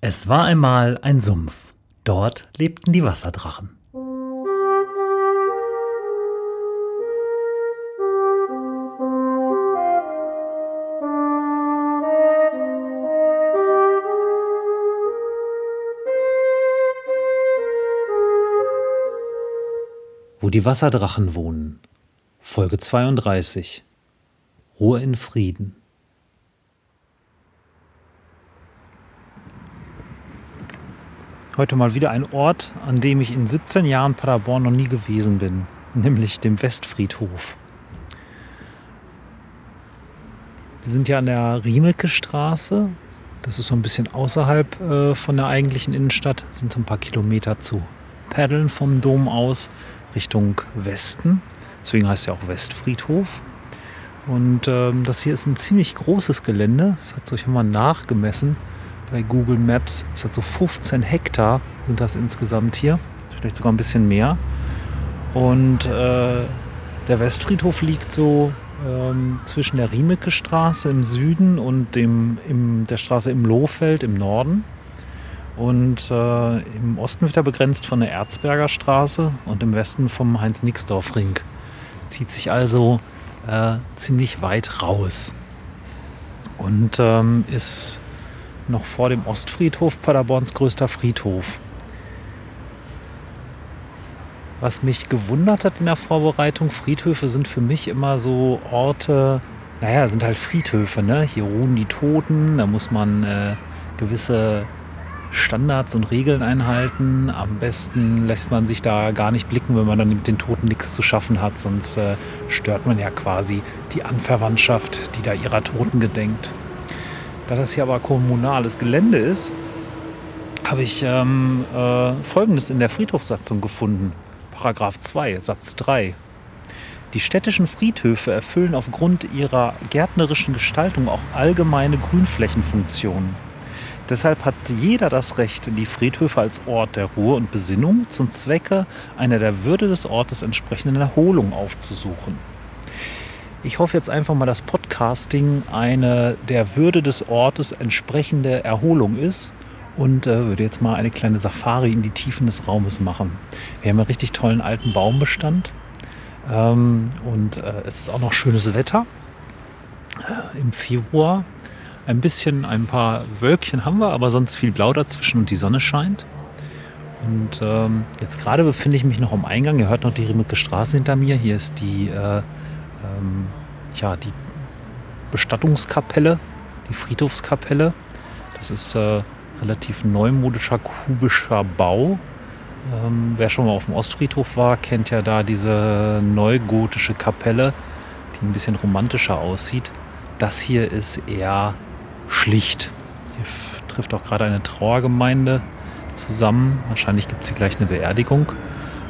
Es war einmal ein Sumpf. Dort lebten die Wasserdrachen. Wo die Wasserdrachen wohnen. Folge 32. Ruhe in Frieden. Heute mal wieder ein Ort, an dem ich in 17 Jahren Paderborn noch nie gewesen bin, nämlich dem Westfriedhof. Wir sind ja an der Riemeke Straße. Das ist so ein bisschen außerhalb äh, von der eigentlichen Innenstadt, das sind so ein paar Kilometer zu paddeln vom Dom aus Richtung Westen. Deswegen heißt ja auch Westfriedhof. Und ähm, das hier ist ein ziemlich großes Gelände. Das hat sich mal nachgemessen bei Google Maps. Es hat so 15 Hektar sind das insgesamt hier. Vielleicht sogar ein bisschen mehr. Und äh, der Westfriedhof liegt so ähm, zwischen der Riemecke Straße im Süden und dem, im, der Straße im Lohfeld im Norden. Und äh, im Osten wird er begrenzt von der Erzberger Straße und im Westen vom Heinz-Nixdorf-Ring. Zieht sich also äh, ziemlich weit raus. Und ähm, ist noch vor dem Ostfriedhof Paderborns größter Friedhof. Was mich gewundert hat in der Vorbereitung, Friedhöfe sind für mich immer so Orte, naja, sind halt Friedhöfe, ne? Hier ruhen die Toten, da muss man äh, gewisse Standards und Regeln einhalten. Am besten lässt man sich da gar nicht blicken, wenn man dann mit den Toten nichts zu schaffen hat, sonst äh, stört man ja quasi die Anverwandtschaft, die da ihrer Toten gedenkt. Da das hier aber kommunales Gelände ist, habe ich ähm, äh, Folgendes in der Friedhofssatzung gefunden. Paragraph 2, Satz 3. Die städtischen Friedhöfe erfüllen aufgrund ihrer gärtnerischen Gestaltung auch allgemeine Grünflächenfunktionen. Deshalb hat jeder das Recht, die Friedhöfe als Ort der Ruhe und Besinnung zum Zwecke einer der Würde des Ortes entsprechenden Erholung aufzusuchen. Ich hoffe jetzt einfach mal, dass Podcasting eine der Würde des Ortes entsprechende Erholung ist und äh, würde jetzt mal eine kleine Safari in die Tiefen des Raumes machen. Wir haben einen richtig tollen alten Baumbestand ähm, und äh, es ist auch noch schönes Wetter äh, im Februar. Ein bisschen, ein paar Wölkchen haben wir, aber sonst viel Blau dazwischen und die Sonne scheint. Und ähm, jetzt gerade befinde ich mich noch am Eingang. Ihr hört noch die Riemecke Straße hinter mir. Hier ist die äh, ähm, ja, die Bestattungskapelle, die Friedhofskapelle. Das ist äh, relativ neumodischer kubischer Bau. Ähm, wer schon mal auf dem Ostfriedhof war, kennt ja da diese neugotische Kapelle, die ein bisschen romantischer aussieht. Das hier ist eher schlicht. Hier trifft auch gerade eine Trauergemeinde zusammen. Wahrscheinlich gibt es hier gleich eine Beerdigung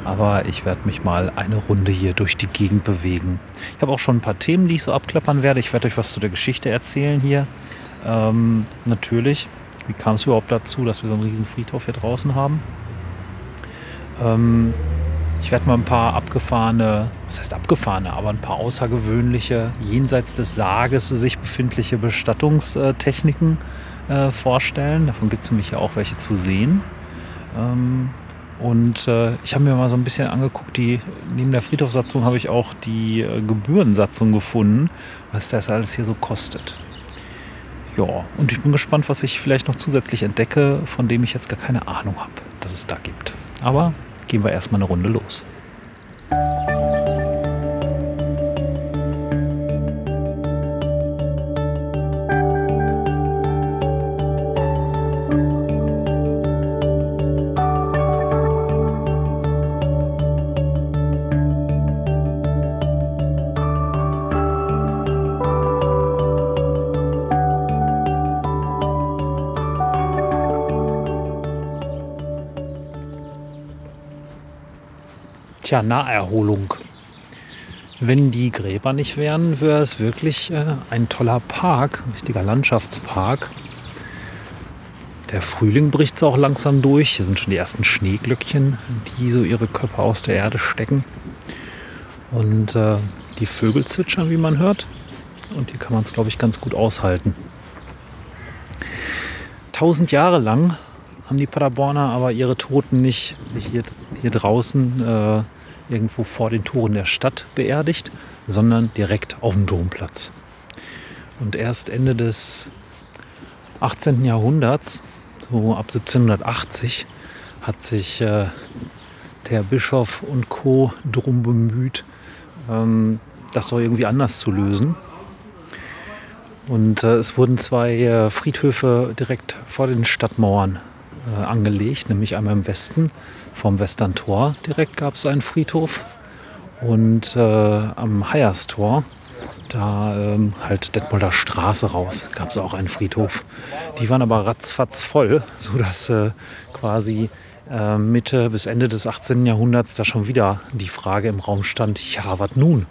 aber ich werde mich mal eine Runde hier durch die Gegend bewegen. Ich habe auch schon ein paar Themen, die ich so abklappern werde. Ich werde euch was zu der Geschichte erzählen hier. Ähm, natürlich, wie kam es überhaupt dazu, dass wir so einen riesen Friedhof hier draußen haben? Ähm, ich werde mal ein paar abgefahrene, was heißt abgefahrene, aber ein paar außergewöhnliche, jenseits des Sarges sich befindliche Bestattungstechniken äh, vorstellen. Davon gibt es nämlich ja auch welche zu sehen. Ähm, und äh, ich habe mir mal so ein bisschen angeguckt, die, neben der Friedhofssatzung habe ich auch die äh, Gebührensatzung gefunden, was das alles hier so kostet. Ja, und ich bin gespannt, was ich vielleicht noch zusätzlich entdecke, von dem ich jetzt gar keine Ahnung habe, dass es da gibt. Aber gehen wir erstmal eine Runde los. Tja, Naherholung. Wenn die Gräber nicht wären, wäre es wirklich äh, ein toller Park, ein richtiger Landschaftspark. Der Frühling bricht so auch langsam durch. Hier sind schon die ersten Schneeglöckchen, die so ihre Köpfe aus der Erde stecken. Und äh, die Vögel zwitschern, wie man hört. Und hier kann man es, glaube ich, ganz gut aushalten. tausend Jahre lang haben die Paderborner aber ihre Toten nicht hier, hier draußen äh, irgendwo vor den Toren der Stadt beerdigt, sondern direkt auf dem Domplatz. Und erst Ende des 18. Jahrhunderts, so ab 1780, hat sich äh, der Bischof und Co. darum bemüht, ähm, das doch irgendwie anders zu lösen. Und äh, es wurden zwei äh, Friedhöfe direkt vor den Stadtmauern äh, angelegt, nämlich einmal im Westen vom Western Tor direkt gab es einen Friedhof und äh, am Heierstor, da ähm, halt Detmolder Straße raus, gab es auch einen Friedhof. Die waren aber ratzfatz voll, sodass äh, quasi äh, Mitte bis Ende des 18. Jahrhunderts da schon wieder die Frage im Raum stand, ja, was nun?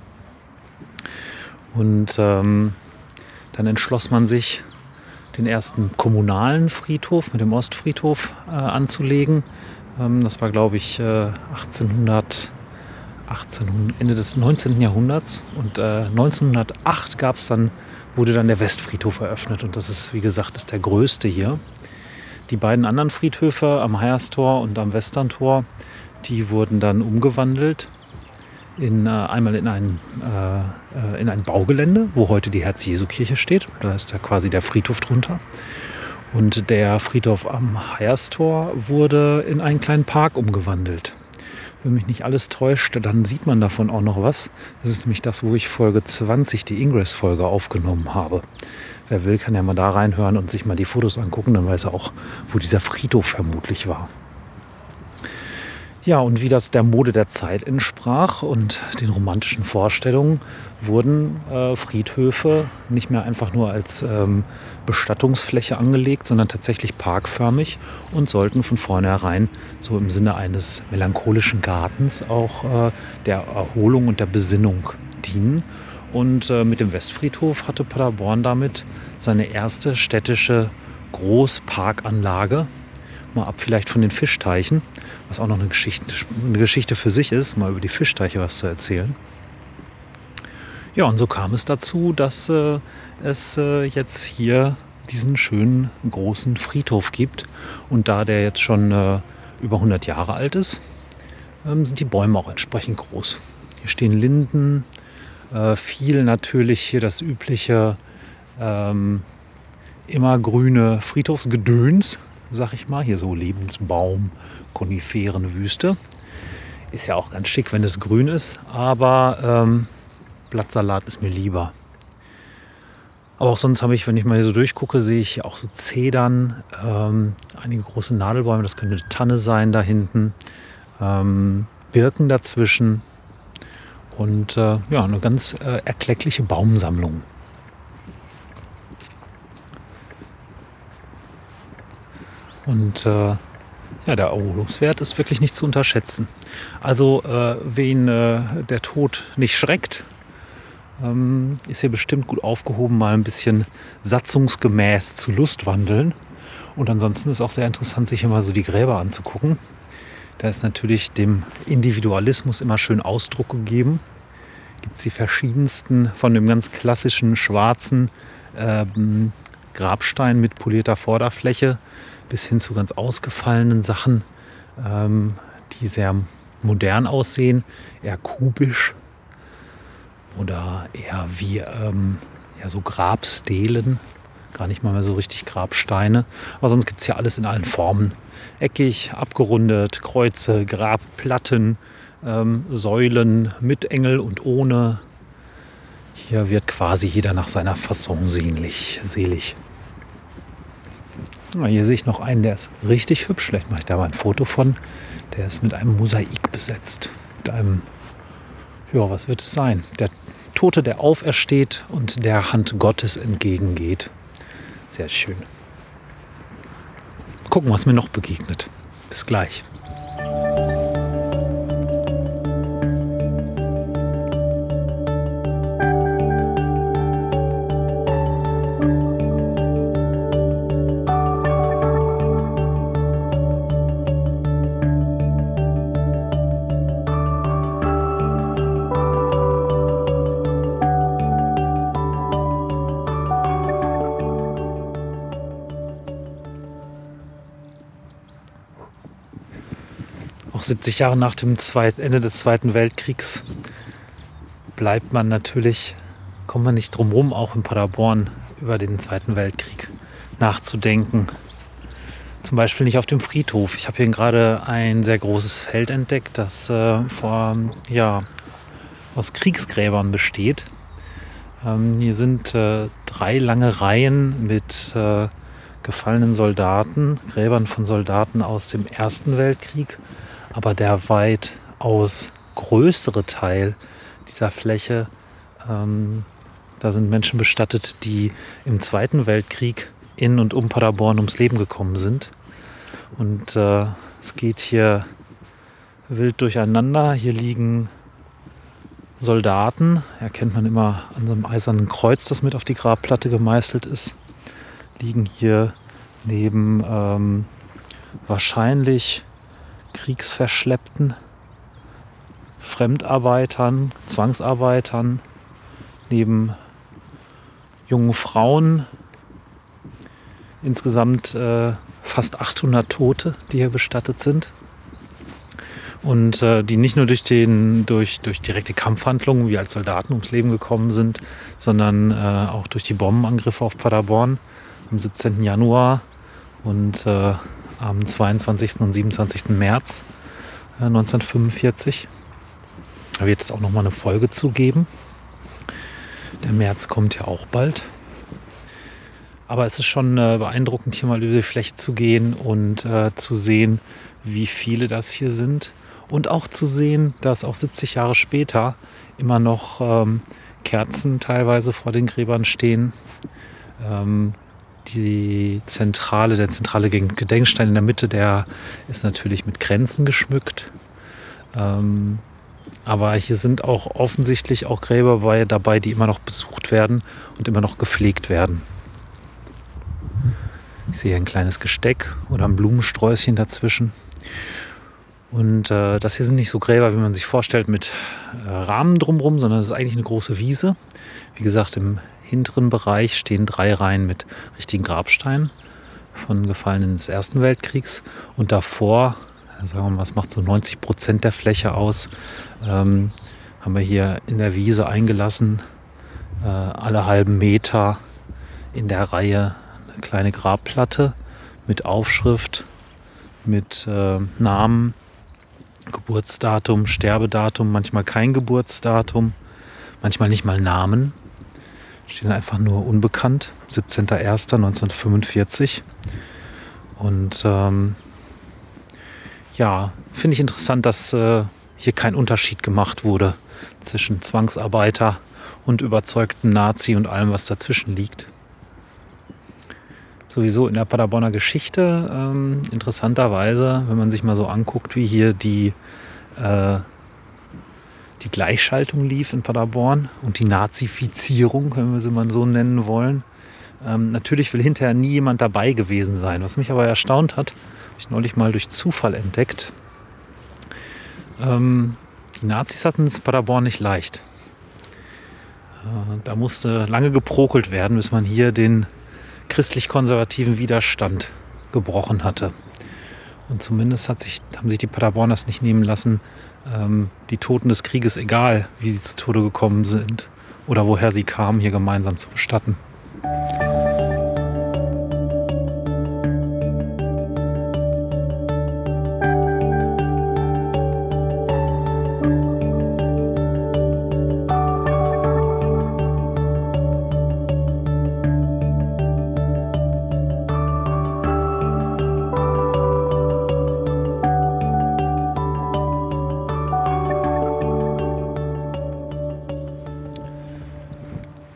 Und ähm, dann entschloss man sich, den ersten kommunalen Friedhof mit dem Ostfriedhof äh, anzulegen. Ähm, das war, glaube ich, äh, 1800, 18, Ende des 19. Jahrhunderts. Und äh, 1908 gab es dann, wurde dann der Westfriedhof eröffnet. Und das ist, wie gesagt, ist der größte hier. Die beiden anderen Friedhöfe am Heierstor und am Westerntor, die wurden dann umgewandelt in, äh, einmal in ein, äh, äh, in ein Baugelände, wo heute die Herz-Jesu-Kirche steht. Da ist da quasi der Friedhof drunter. Und der Friedhof am Heierstor wurde in einen kleinen Park umgewandelt. Wenn mich nicht alles täuscht, dann sieht man davon auch noch was. Das ist nämlich das, wo ich Folge 20, die Ingress-Folge, aufgenommen habe. Wer will, kann ja mal da reinhören und sich mal die Fotos angucken, dann weiß er auch, wo dieser Friedhof vermutlich war. Ja, und wie das der Mode der Zeit entsprach und den romantischen Vorstellungen, wurden äh, Friedhöfe nicht mehr einfach nur als ähm, Bestattungsfläche angelegt, sondern tatsächlich parkförmig und sollten von vornherein so im Sinne eines melancholischen Gartens auch äh, der Erholung und der Besinnung dienen. Und äh, mit dem Westfriedhof hatte Paderborn damit seine erste städtische Großparkanlage, mal ab vielleicht von den Fischteichen, was auch noch eine Geschichte, eine Geschichte für sich ist, mal über die Fischteiche was zu erzählen. Ja, und so kam es dazu, dass äh, es äh, jetzt hier diesen schönen großen Friedhof gibt. Und da der jetzt schon äh, über 100 Jahre alt ist, ähm, sind die Bäume auch entsprechend groß. Hier stehen Linden, äh, viel natürlich hier das übliche ähm, immergrüne Friedhofsgedöns, sag ich mal. Hier so Lebensbaum, Koniferenwüste. Ist ja auch ganz schick, wenn es grün ist, aber ähm, Blattsalat ist mir lieber. Aber auch sonst habe ich, wenn ich mal hier so durchgucke, sehe ich auch so Zedern, ähm, einige große Nadelbäume, das könnte eine Tanne sein da hinten, ähm, Birken dazwischen und äh, ja, eine ganz äh, erkleckliche Baumsammlung. Und äh, ja, der Erholungswert ist wirklich nicht zu unterschätzen. Also, äh, wen äh, der Tod nicht schreckt, ähm, ist hier bestimmt gut aufgehoben, mal ein bisschen satzungsgemäß zu Lustwandeln. Und ansonsten ist auch sehr interessant, sich immer so die Gräber anzugucken. Da ist natürlich dem Individualismus immer schön Ausdruck gegeben. Gibt es die verschiedensten von dem ganz klassischen schwarzen ähm, Grabstein mit polierter Vorderfläche bis hin zu ganz ausgefallenen Sachen, ähm, die sehr modern aussehen, eher kubisch oder eher wie ähm, ja, so Grabstelen, gar nicht mal mehr so richtig Grabsteine. Aber sonst gibt es ja alles in allen Formen. Eckig, abgerundet, Kreuze, Grabplatten, ähm, Säulen mit Engel und ohne. Hier wird quasi jeder nach seiner Fasson sehnlich, selig. Hier sehe ich noch einen, der ist richtig hübsch. Vielleicht mache ich da mal ein Foto von. Der ist mit einem Mosaik besetzt. Mit einem, ja, was wird es sein? Der Tote, der aufersteht und der Hand Gottes entgegengeht. Sehr schön. Gucken, was mir noch begegnet. Bis gleich. 70 Jahre nach dem Zweit Ende des Zweiten Weltkriegs bleibt man natürlich, kommt man nicht drum rum, auch in Paderborn über den Zweiten Weltkrieg nachzudenken. Zum Beispiel nicht auf dem Friedhof. Ich habe hier gerade ein sehr großes Feld entdeckt, das äh, vor, ja, aus Kriegsgräbern besteht. Ähm, hier sind äh, drei lange Reihen mit äh, gefallenen Soldaten, Gräbern von Soldaten aus dem Ersten Weltkrieg. Aber der weitaus größere Teil dieser Fläche, ähm, da sind Menschen bestattet, die im Zweiten Weltkrieg in und um Paderborn ums Leben gekommen sind. Und äh, es geht hier wild durcheinander. Hier liegen Soldaten, erkennt man immer an so einem eisernen Kreuz, das mit auf die Grabplatte gemeißelt ist, liegen hier neben ähm, wahrscheinlich Kriegsverschleppten, Fremdarbeitern, Zwangsarbeitern, neben jungen Frauen. Insgesamt äh, fast 800 Tote, die hier bestattet sind. Und äh, die nicht nur durch, den, durch, durch direkte Kampfhandlungen wie als Soldaten ums Leben gekommen sind, sondern äh, auch durch die Bombenangriffe auf Paderborn am 17. Januar und äh, am 22. und 27. März 1945. Äh, da wird es auch noch mal eine Folge zugeben. Der März kommt ja auch bald. Aber es ist schon äh, beeindruckend, hier mal über die Fläche zu gehen und äh, zu sehen, wie viele das hier sind und auch zu sehen, dass auch 70 Jahre später immer noch ähm, Kerzen teilweise vor den Gräbern stehen. Ähm, die zentrale, der zentrale Gedenkstein in der Mitte, der ist natürlich mit Grenzen geschmückt. Ähm, aber hier sind auch offensichtlich auch Gräber bei, dabei, die immer noch besucht werden und immer noch gepflegt werden. Ich sehe ein kleines Gesteck oder ein Blumensträußchen dazwischen. Und äh, das hier sind nicht so Gräber, wie man sich vorstellt, mit äh, Rahmen drumherum, sondern es ist eigentlich eine große Wiese. Wie gesagt, im hinteren Bereich stehen drei Reihen mit richtigen Grabsteinen von Gefallenen des Ersten Weltkriegs. Und davor, sagen wir mal, was macht so 90 Prozent der Fläche aus, ähm, haben wir hier in der Wiese eingelassen, äh, alle halben Meter in der Reihe eine kleine Grabplatte mit Aufschrift, mit äh, Namen Geburtsdatum, Sterbedatum, manchmal kein Geburtsdatum, manchmal nicht mal Namen. Stehen einfach nur unbekannt, 17.01.1945. Und ähm, ja, finde ich interessant, dass äh, hier kein Unterschied gemacht wurde zwischen Zwangsarbeiter und überzeugten Nazi und allem, was dazwischen liegt sowieso in der Paderborner Geschichte ähm, interessanterweise, wenn man sich mal so anguckt, wie hier die, äh, die Gleichschaltung lief in Paderborn und die Nazifizierung, wenn wir sie mal so nennen wollen. Ähm, natürlich will hinterher nie jemand dabei gewesen sein. Was mich aber erstaunt hat, habe ich neulich mal durch Zufall entdeckt. Ähm, die Nazis hatten es Paderborn nicht leicht. Äh, da musste lange geprokelt werden, bis man hier den christlich-konservativen Widerstand gebrochen hatte. Und zumindest sich, haben sich die Paderborners nicht nehmen lassen, ähm, die Toten des Krieges, egal wie sie zu Tode gekommen sind oder woher sie kamen, hier gemeinsam zu bestatten.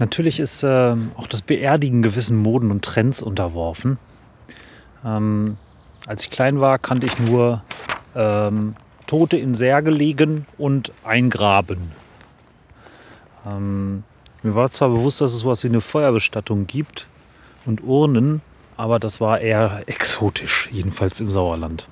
Natürlich ist äh, auch das Beerdigen gewissen Moden und Trends unterworfen. Ähm, als ich klein war, kannte ich nur ähm, Tote in Särge legen und eingraben. Ähm, mir war zwar bewusst, dass es sowas wie eine Feuerbestattung gibt und Urnen, aber das war eher exotisch, jedenfalls im Sauerland.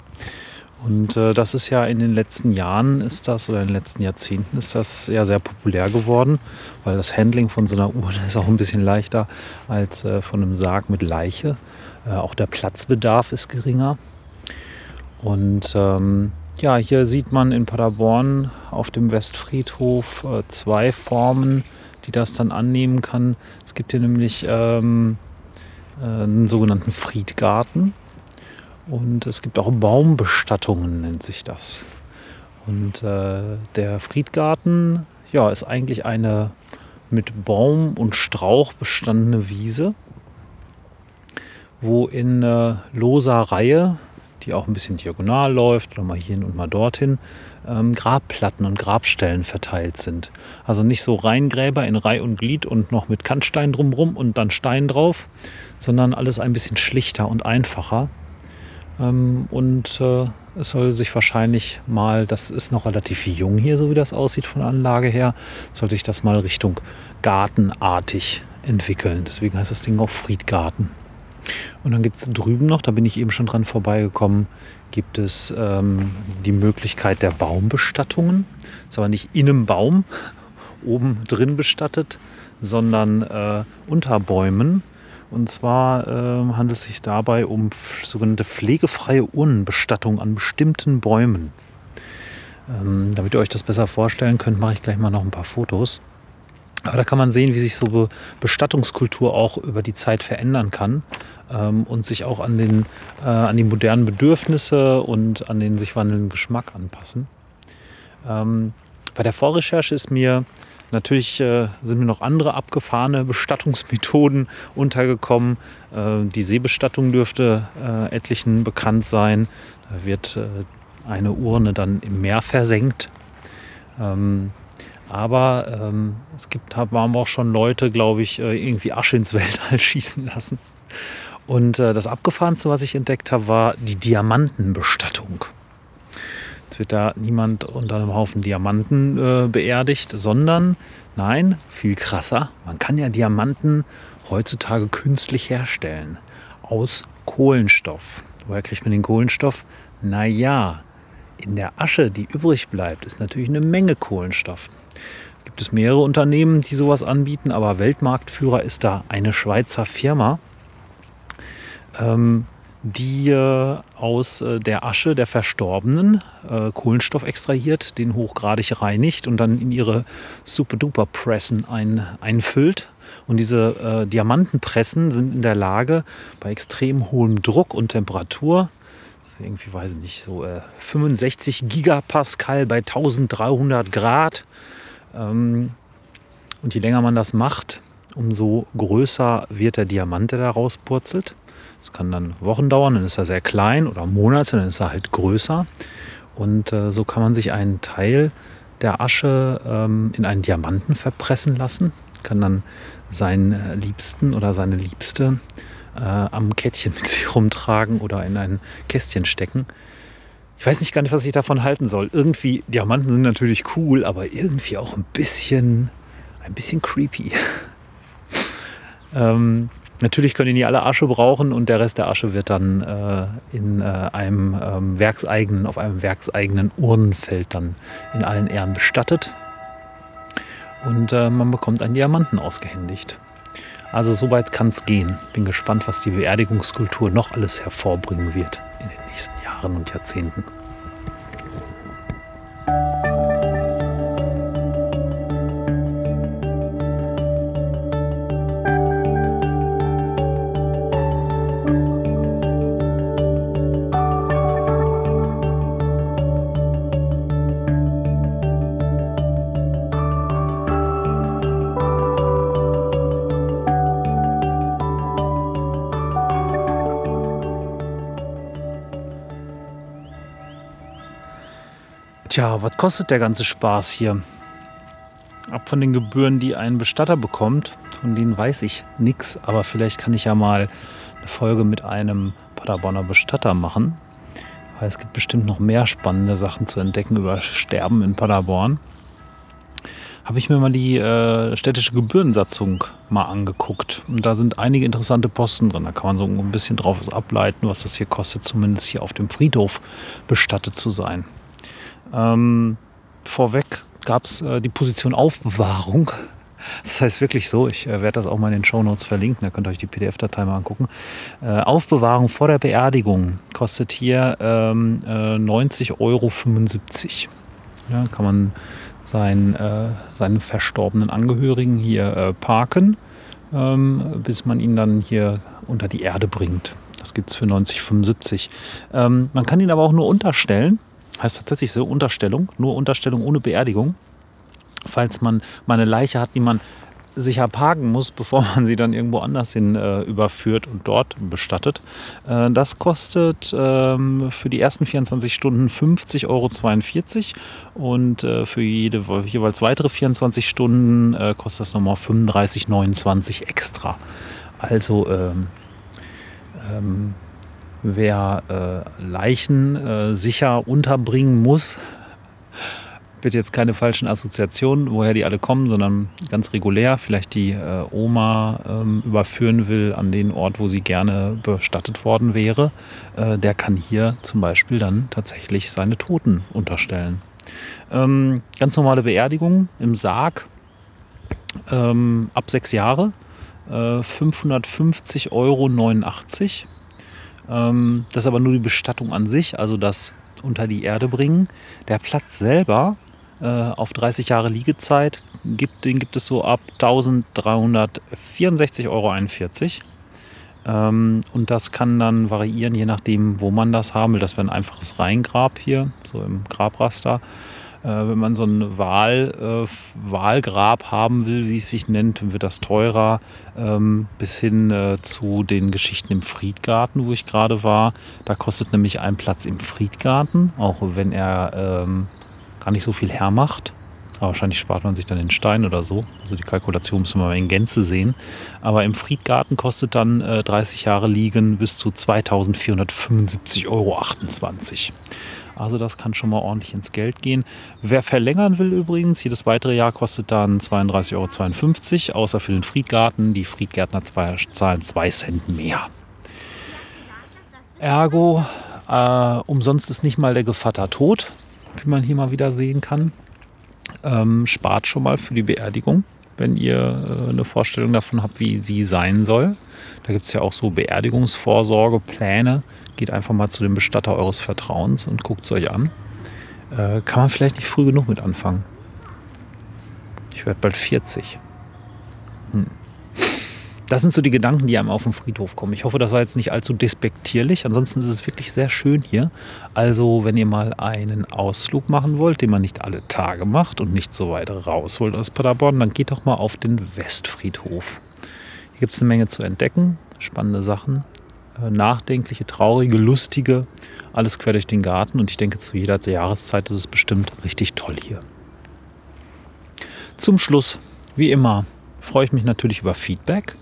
Und äh, das ist ja in den letzten Jahren ist das oder in den letzten Jahrzehnten ist das ja sehr populär geworden, weil das Handling von so einer Urne ist auch ein bisschen leichter als äh, von einem Sarg mit Leiche. Äh, auch der Platzbedarf ist geringer. Und ähm, Ja, hier sieht man in Paderborn auf dem Westfriedhof äh, zwei Formen, die das dann annehmen kann. Es gibt hier nämlich ähm, äh, einen sogenannten Friedgarten und es gibt auch Baumbestattungen, nennt sich das. Und äh, der Friedgarten ja, ist eigentlich eine mit Baum und Strauch bestandene Wiese, wo in äh, loser Reihe, die auch ein bisschen diagonal läuft, oder mal hierhin und mal dorthin, ähm, Grabplatten und Grabstellen verteilt sind. Also nicht so Reingräber in Reih und Glied und noch mit Kantstein drumrum und dann Stein drauf, sondern alles ein bisschen schlichter und einfacher. Ähm, und äh, es soll sich wahrscheinlich mal, das ist noch relativ jung hier, so wie das aussieht von Anlage her, soll sich das mal Richtung gartenartig entwickeln. Deswegen heißt das Ding auch Friedgarten. Und dann gibt es drüben noch, da bin ich eben schon dran vorbeigekommen, gibt es ähm, die Möglichkeit der Baumbestattungen. Ist aber nicht in einem Baum oben drin bestattet, sondern äh, unter Bäumen. Und zwar äh, handelt es sich dabei um sogenannte pflegefreie Urnenbestattung an bestimmten Bäumen. Ähm, damit ihr euch das besser vorstellen könnt, mache ich gleich mal noch ein paar Fotos. Aber da kann man sehen, wie sich so Be Bestattungskultur auch über die Zeit verändern kann ähm, und sich auch an, den, äh, an die modernen Bedürfnisse und an den sich wandelnden Geschmack anpassen. Ähm, bei der Vorrecherche ist mir Natürlich äh, sind mir noch andere abgefahrene Bestattungsmethoden untergekommen. Äh, die Seebestattung dürfte äh, etlichen bekannt sein. Da wird äh, eine Urne dann im Meer versenkt. Ähm, aber ähm, es gibt, haben auch schon Leute, glaube ich, äh, irgendwie Asche ins Weltall schießen lassen. Und äh, das Abgefahrenste, was ich entdeckt habe, war die Diamantenbestattung wird da niemand unter einem Haufen Diamanten äh, beerdigt, sondern nein, viel krasser, man kann ja Diamanten heutzutage künstlich herstellen. Aus Kohlenstoff. Woher kriegt man den Kohlenstoff? Naja, in der Asche, die übrig bleibt, ist natürlich eine Menge Kohlenstoff. Gibt es mehrere Unternehmen, die sowas anbieten, aber Weltmarktführer ist da eine Schweizer Firma. Ähm, die aus äh, der Asche der Verstorbenen äh, Kohlenstoff extrahiert, den hochgradig reinigt und dann in ihre Super-Duper-Pressen ein, einfüllt. Und diese äh, Diamantenpressen sind in der Lage, bei extrem hohem Druck und Temperatur, irgendwie weiß ich nicht, so 65 äh, Gigapascal bei 1300 Grad, ähm, und je länger man das macht, umso größer wird der Diamant, der da rauspurzelt. Das kann dann Wochen dauern, dann ist er sehr klein oder Monate, dann ist er halt größer. Und äh, so kann man sich einen Teil der Asche ähm, in einen Diamanten verpressen lassen, kann dann seinen äh, Liebsten oder seine Liebste äh, am Kettchen mit sich rumtragen oder in ein Kästchen stecken. Ich weiß nicht gar nicht, was ich davon halten soll. Irgendwie, Diamanten sind natürlich cool, aber irgendwie auch ein bisschen, ein bisschen creepy. ähm, Natürlich können die alle Asche brauchen und der Rest der Asche wird dann äh, in äh, einem ähm, werkseigenen, auf einem werkseigenen Urnenfeld dann in allen Ehren bestattet. Und äh, man bekommt einen Diamanten ausgehändigt. Also soweit kann es gehen. Bin gespannt, was die Beerdigungskultur noch alles hervorbringen wird in den nächsten Jahren und Jahrzehnten. Tja, was kostet der ganze Spaß hier? Ab von den Gebühren, die ein Bestatter bekommt, von denen weiß ich nichts, aber vielleicht kann ich ja mal eine Folge mit einem Paderborner Bestatter machen. Weil es gibt bestimmt noch mehr spannende Sachen zu entdecken über Sterben in Paderborn. Habe ich mir mal die äh, städtische Gebührensatzung mal angeguckt. Und da sind einige interessante Posten drin. Da kann man so ein bisschen drauf ableiten, was das hier kostet, zumindest hier auf dem Friedhof bestattet zu sein. Ähm, vorweg gab es äh, die Position Aufbewahrung. Das heißt wirklich so, ich äh, werde das auch mal in den Show Notes verlinken, da könnt ihr euch die PDF-Datei mal angucken. Äh, Aufbewahrung vor der Beerdigung kostet hier ähm, äh, 90,75 Euro. Ja, kann man sein, äh, seinen verstorbenen Angehörigen hier äh, parken, ähm, bis man ihn dann hier unter die Erde bringt. Das gibt es für 90,75. Ähm, man kann ihn aber auch nur unterstellen. Heißt tatsächlich so Unterstellung, nur Unterstellung ohne Beerdigung falls man mal eine Leiche hat, die man sicher parken muss, bevor man sie dann irgendwo anders hin äh, überführt und dort bestattet. Äh, das kostet ähm, für die ersten 24 Stunden 50,42 Euro und äh, für jede jeweils weitere 24 Stunden äh, kostet das nochmal 35,29 extra. Also ähm, ähm, wer äh, Leichen äh, sicher unterbringen muss, bitte jetzt keine falschen Assoziationen, woher die alle kommen, sondern ganz regulär vielleicht die äh, Oma ähm, überführen will an den Ort, wo sie gerne bestattet worden wäre, äh, der kann hier zum Beispiel dann tatsächlich seine Toten unterstellen. Ähm, ganz normale Beerdigung im Sarg ähm, ab sechs Jahre, äh, 550,89 Euro. Ähm, das ist aber nur die Bestattung an sich, also das unter die Erde bringen. Der Platz selber äh, auf 30 Jahre Liegezeit. Gibt, den gibt es so ab 1364,41 Euro. Ähm, und das kann dann variieren, je nachdem, wo man das haben will. Das wäre ein einfaches Reingrab hier, so im Grabraster. Äh, wenn man so ein Wahl, äh, Wahlgrab haben will, wie es sich nennt, wird das teurer. Ähm, bis hin äh, zu den Geschichten im Friedgarten, wo ich gerade war. Da kostet nämlich ein Platz im Friedgarten, auch wenn er ähm, gar nicht so viel hermacht. Aber wahrscheinlich spart man sich dann den Stein oder so. Also die Kalkulation müssen wir mal in Gänze sehen. Aber im Friedgarten kostet dann äh, 30 Jahre liegen bis zu 2475,28 Euro. Also das kann schon mal ordentlich ins Geld gehen. Wer verlängern will übrigens, jedes weitere Jahr kostet dann 32,52 Euro, außer für den Friedgarten. Die Friedgärtner zahlen 2 Cent mehr. Ergo, äh, umsonst ist nicht mal der Gevatter tot wie man hier mal wieder sehen kann. Ähm, spart schon mal für die Beerdigung, wenn ihr äh, eine Vorstellung davon habt, wie sie sein soll. Da gibt es ja auch so Beerdigungsvorsorgepläne. Geht einfach mal zu dem Bestatter eures Vertrauens und guckt es euch an. Äh, kann man vielleicht nicht früh genug mit anfangen. Ich werde bald 40. Hm. Das sind so die Gedanken, die einem auf dem Friedhof kommen. Ich hoffe, das war jetzt nicht allzu despektierlich. Ansonsten ist es wirklich sehr schön hier. Also, wenn ihr mal einen Ausflug machen wollt, den man nicht alle Tage macht und nicht so weit raus wollt aus Paderborn, dann geht doch mal auf den Westfriedhof. Hier gibt es eine Menge zu entdecken, spannende Sachen, äh, nachdenkliche, traurige, lustige, alles quer durch den Garten. Und ich denke, zu jeder Jahreszeit ist es bestimmt richtig toll hier. Zum Schluss, wie immer, freue ich mich natürlich über Feedback.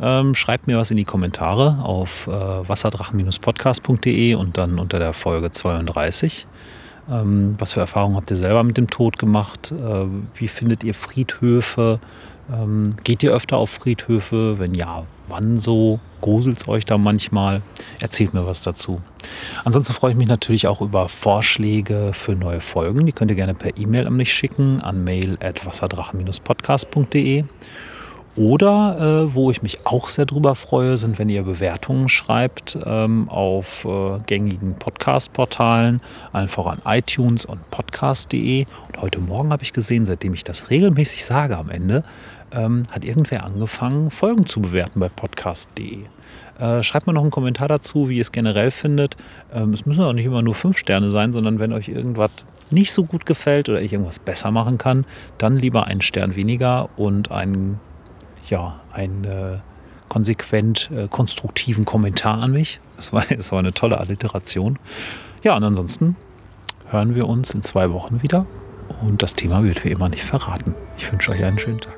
Ähm, schreibt mir was in die Kommentare auf äh, wasserdrachen-podcast.de und dann unter der Folge 32. Ähm, was für Erfahrungen habt ihr selber mit dem Tod gemacht? Äh, wie findet ihr Friedhöfe? Ähm, geht ihr öfter auf Friedhöfe? Wenn ja, wann so? Gruselt es euch da manchmal? Erzählt mir was dazu. Ansonsten freue ich mich natürlich auch über Vorschläge für neue Folgen. Die könnt ihr gerne per E-Mail an mich schicken an mail.wasserdrachen-podcast.de. Oder äh, wo ich mich auch sehr drüber freue, sind, wenn ihr Bewertungen schreibt ähm, auf äh, gängigen Podcast-Portalen, einfach an iTunes und podcast.de. Und heute Morgen habe ich gesehen, seitdem ich das regelmäßig sage am Ende, ähm, hat irgendwer angefangen, Folgen zu bewerten bei podcast.de. Äh, schreibt mir noch einen Kommentar dazu, wie ihr es generell findet. Ähm, es müssen auch nicht immer nur fünf Sterne sein, sondern wenn euch irgendwas nicht so gut gefällt oder ich irgendwas besser machen kann, dann lieber einen Stern weniger und einen ja, einen äh, konsequent äh, konstruktiven Kommentar an mich. Das war, war eine tolle Alliteration. Ja, und ansonsten hören wir uns in zwei Wochen wieder. Und das Thema wird wie immer nicht verraten. Ich wünsche euch einen schönen Tag.